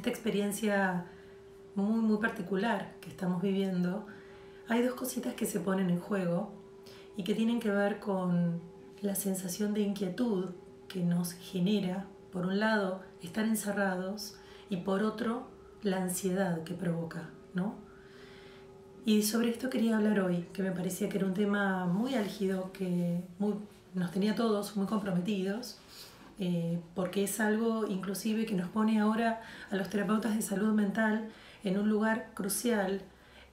esta experiencia muy, muy particular que estamos viviendo, hay dos cositas que se ponen en juego y que tienen que ver con la sensación de inquietud que nos genera, por un lado, estar encerrados y por otro, la ansiedad que provoca, ¿no? Y sobre esto quería hablar hoy, que me parecía que era un tema muy álgido, que nos tenía todos muy comprometidos, eh, porque es algo inclusive que nos pone ahora a los terapeutas de salud mental en un lugar crucial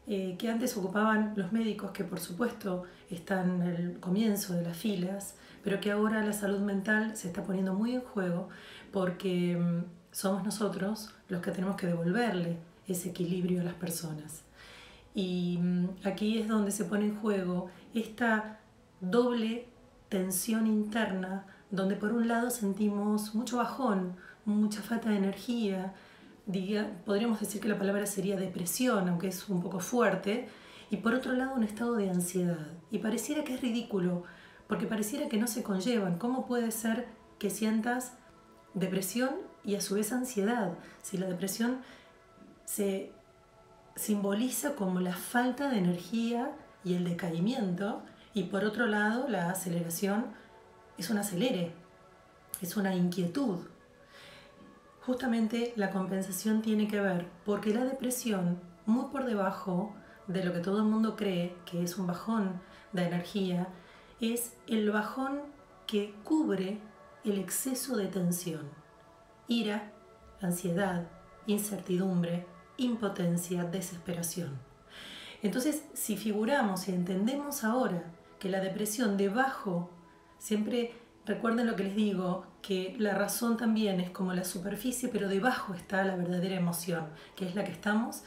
eh, que antes ocupaban los médicos, que por supuesto están el comienzo de las filas, pero que ahora la salud mental se está poniendo muy en juego porque mm, somos nosotros los que tenemos que devolverle ese equilibrio a las personas. Y mm, aquí es donde se pone en juego esta doble tensión interna, donde por un lado sentimos mucho bajón, mucha falta de energía, podríamos decir que la palabra sería depresión, aunque es un poco fuerte, y por otro lado un estado de ansiedad. Y pareciera que es ridículo, porque pareciera que no se conllevan. ¿Cómo puede ser que sientas depresión y a su vez ansiedad? Si la depresión se simboliza como la falta de energía y el decaimiento, y por otro lado la aceleración es un acelere, es una inquietud. Justamente la compensación tiene que ver porque la depresión, muy por debajo de lo que todo el mundo cree que es un bajón de energía, es el bajón que cubre el exceso de tensión, ira, ansiedad, incertidumbre, impotencia, desesperación. Entonces, si figuramos y entendemos ahora que la depresión debajo, siempre recuerden lo que les digo, que la razón también es como la superficie, pero debajo está la verdadera emoción, que es la que estamos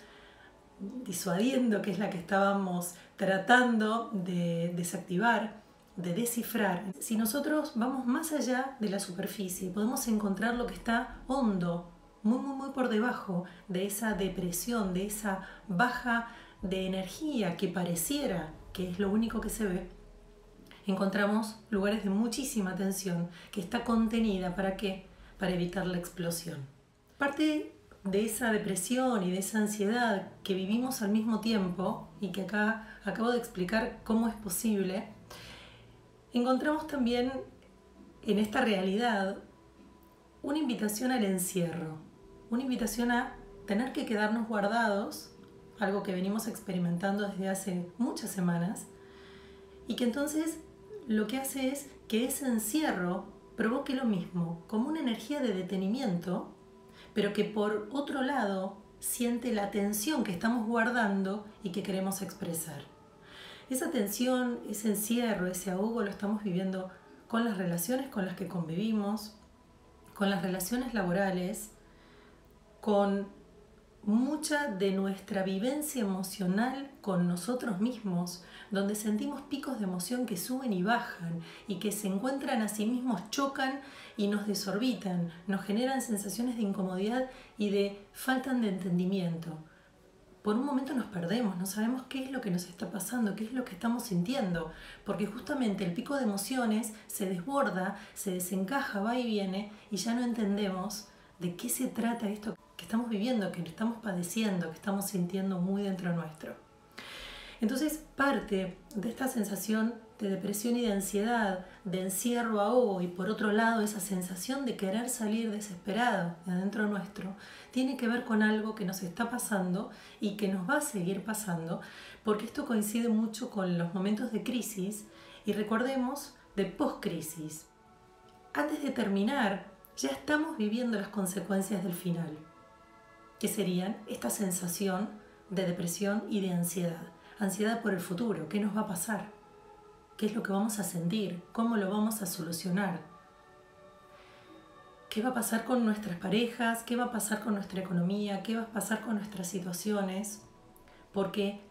disuadiendo, que es la que estábamos tratando de desactivar, de descifrar. Si nosotros vamos más allá de la superficie, podemos encontrar lo que está hondo, muy, muy, muy por debajo de esa depresión, de esa baja de energía que pareciera que es lo único que se ve, encontramos lugares de muchísima tensión que está contenida para qué? Para evitar la explosión. Parte de esa depresión y de esa ansiedad que vivimos al mismo tiempo y que acá acabo de explicar cómo es posible, encontramos también en esta realidad una invitación al encierro, una invitación a tener que quedarnos guardados, algo que venimos experimentando desde hace muchas semanas, y que entonces lo que hace es que ese encierro provoque lo mismo, como una energía de detenimiento, pero que por otro lado siente la tensión que estamos guardando y que queremos expresar. Esa tensión, ese encierro, ese ahogo lo estamos viviendo con las relaciones con las que convivimos, con las relaciones laborales, con mucha de nuestra vivencia emocional con nosotros mismos, donde sentimos picos de emoción que suben y bajan y que se encuentran a sí mismos, chocan y nos desorbitan, nos generan sensaciones de incomodidad y de falta de entendimiento. Por un momento nos perdemos, no sabemos qué es lo que nos está pasando, qué es lo que estamos sintiendo, porque justamente el pico de emociones se desborda, se desencaja, va y viene y ya no entendemos de qué se trata esto que estamos viviendo, que estamos padeciendo, que estamos sintiendo muy dentro nuestro. Entonces, parte de esta sensación de depresión y de ansiedad, de encierro, ahogo y por otro lado esa sensación de querer salir desesperado de adentro nuestro, tiene que ver con algo que nos está pasando y que nos va a seguir pasando, porque esto coincide mucho con los momentos de crisis y recordemos de post-crisis. Antes de terminar, ya estamos viviendo las consecuencias del final que serían esta sensación de depresión y de ansiedad. Ansiedad por el futuro, ¿qué nos va a pasar? ¿Qué es lo que vamos a sentir? ¿Cómo lo vamos a solucionar? ¿Qué va a pasar con nuestras parejas? ¿Qué va a pasar con nuestra economía? ¿Qué va a pasar con nuestras situaciones? Porque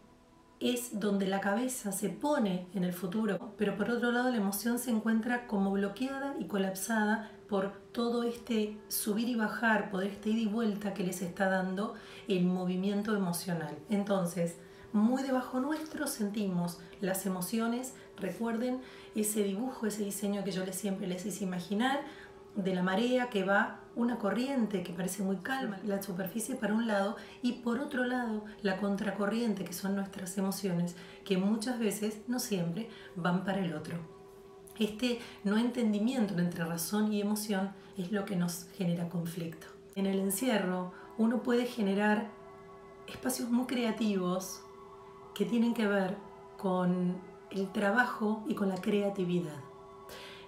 es donde la cabeza se pone en el futuro, pero por otro lado la emoción se encuentra como bloqueada y colapsada por todo este subir y bajar, por este ida y vuelta que les está dando el movimiento emocional. Entonces, muy debajo nuestro sentimos las emociones, recuerden ese dibujo, ese diseño que yo les siempre les hice imaginar, de la marea que va una corriente que parece muy calma, la superficie para un lado y por otro lado la contracorriente que son nuestras emociones que muchas veces, no siempre, van para el otro. Este no entendimiento entre razón y emoción es lo que nos genera conflicto. En el encierro uno puede generar espacios muy creativos que tienen que ver con el trabajo y con la creatividad.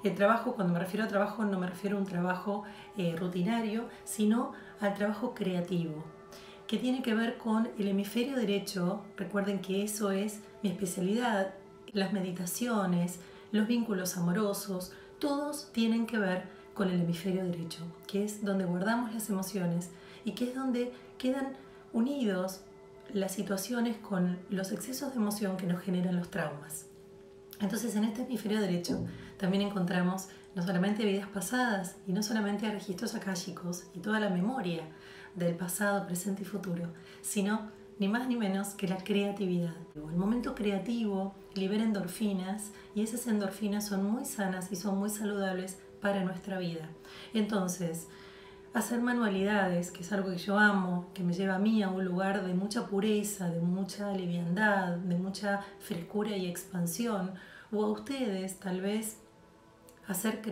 El trabajo, cuando me refiero a trabajo, no me refiero a un trabajo eh, rutinario, sino al trabajo creativo, que tiene que ver con el hemisferio derecho. Recuerden que eso es mi especialidad, las meditaciones, los vínculos amorosos, todos tienen que ver con el hemisferio derecho, que es donde guardamos las emociones y que es donde quedan unidos las situaciones con los excesos de emoción que nos generan los traumas. Entonces en este hemisferio derecho también encontramos no solamente vidas pasadas y no solamente registros akáshicos y toda la memoria del pasado, presente y futuro, sino ni más ni menos que la creatividad. El momento creativo libera endorfinas y esas endorfinas son muy sanas y son muy saludables para nuestra vida. Entonces, hacer manualidades, que es algo que yo amo, que me lleva a mí a un lugar de mucha pureza, de mucha liviandad, de mucha frescura y expansión, o a ustedes tal vez hacer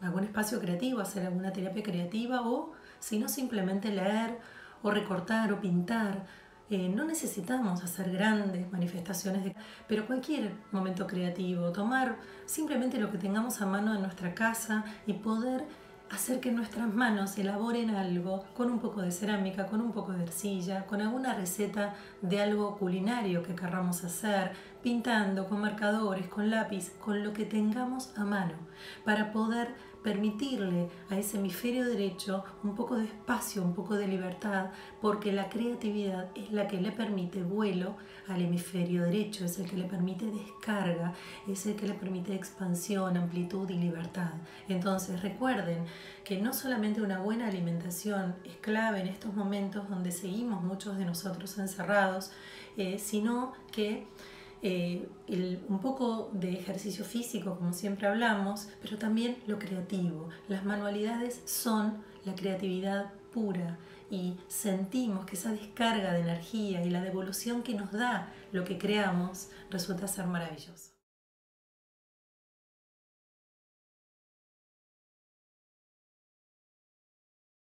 algún espacio creativo, hacer alguna terapia creativa, o si no simplemente leer o recortar o pintar. Eh, no necesitamos hacer grandes manifestaciones, de, pero cualquier momento creativo, tomar simplemente lo que tengamos a mano en nuestra casa y poder hacer que nuestras manos elaboren algo con un poco de cerámica, con un poco de arcilla, con alguna receta de algo culinario que querramos hacer, pintando con marcadores, con lápiz, con lo que tengamos a mano, para poder permitirle a ese hemisferio derecho un poco de espacio, un poco de libertad, porque la creatividad es la que le permite vuelo al hemisferio derecho, es el que le permite descarga, es el que le permite expansión, amplitud y libertad. Entonces recuerden que no solamente una buena alimentación es clave en estos momentos donde seguimos muchos de nosotros encerrados, eh, sino que eh, un poco de ejercicio físico, como siempre hablamos, pero también lo creativo. Las manualidades son la creatividad pura y sentimos que esa descarga de energía y la devolución que nos da lo que creamos resulta ser maravilloso.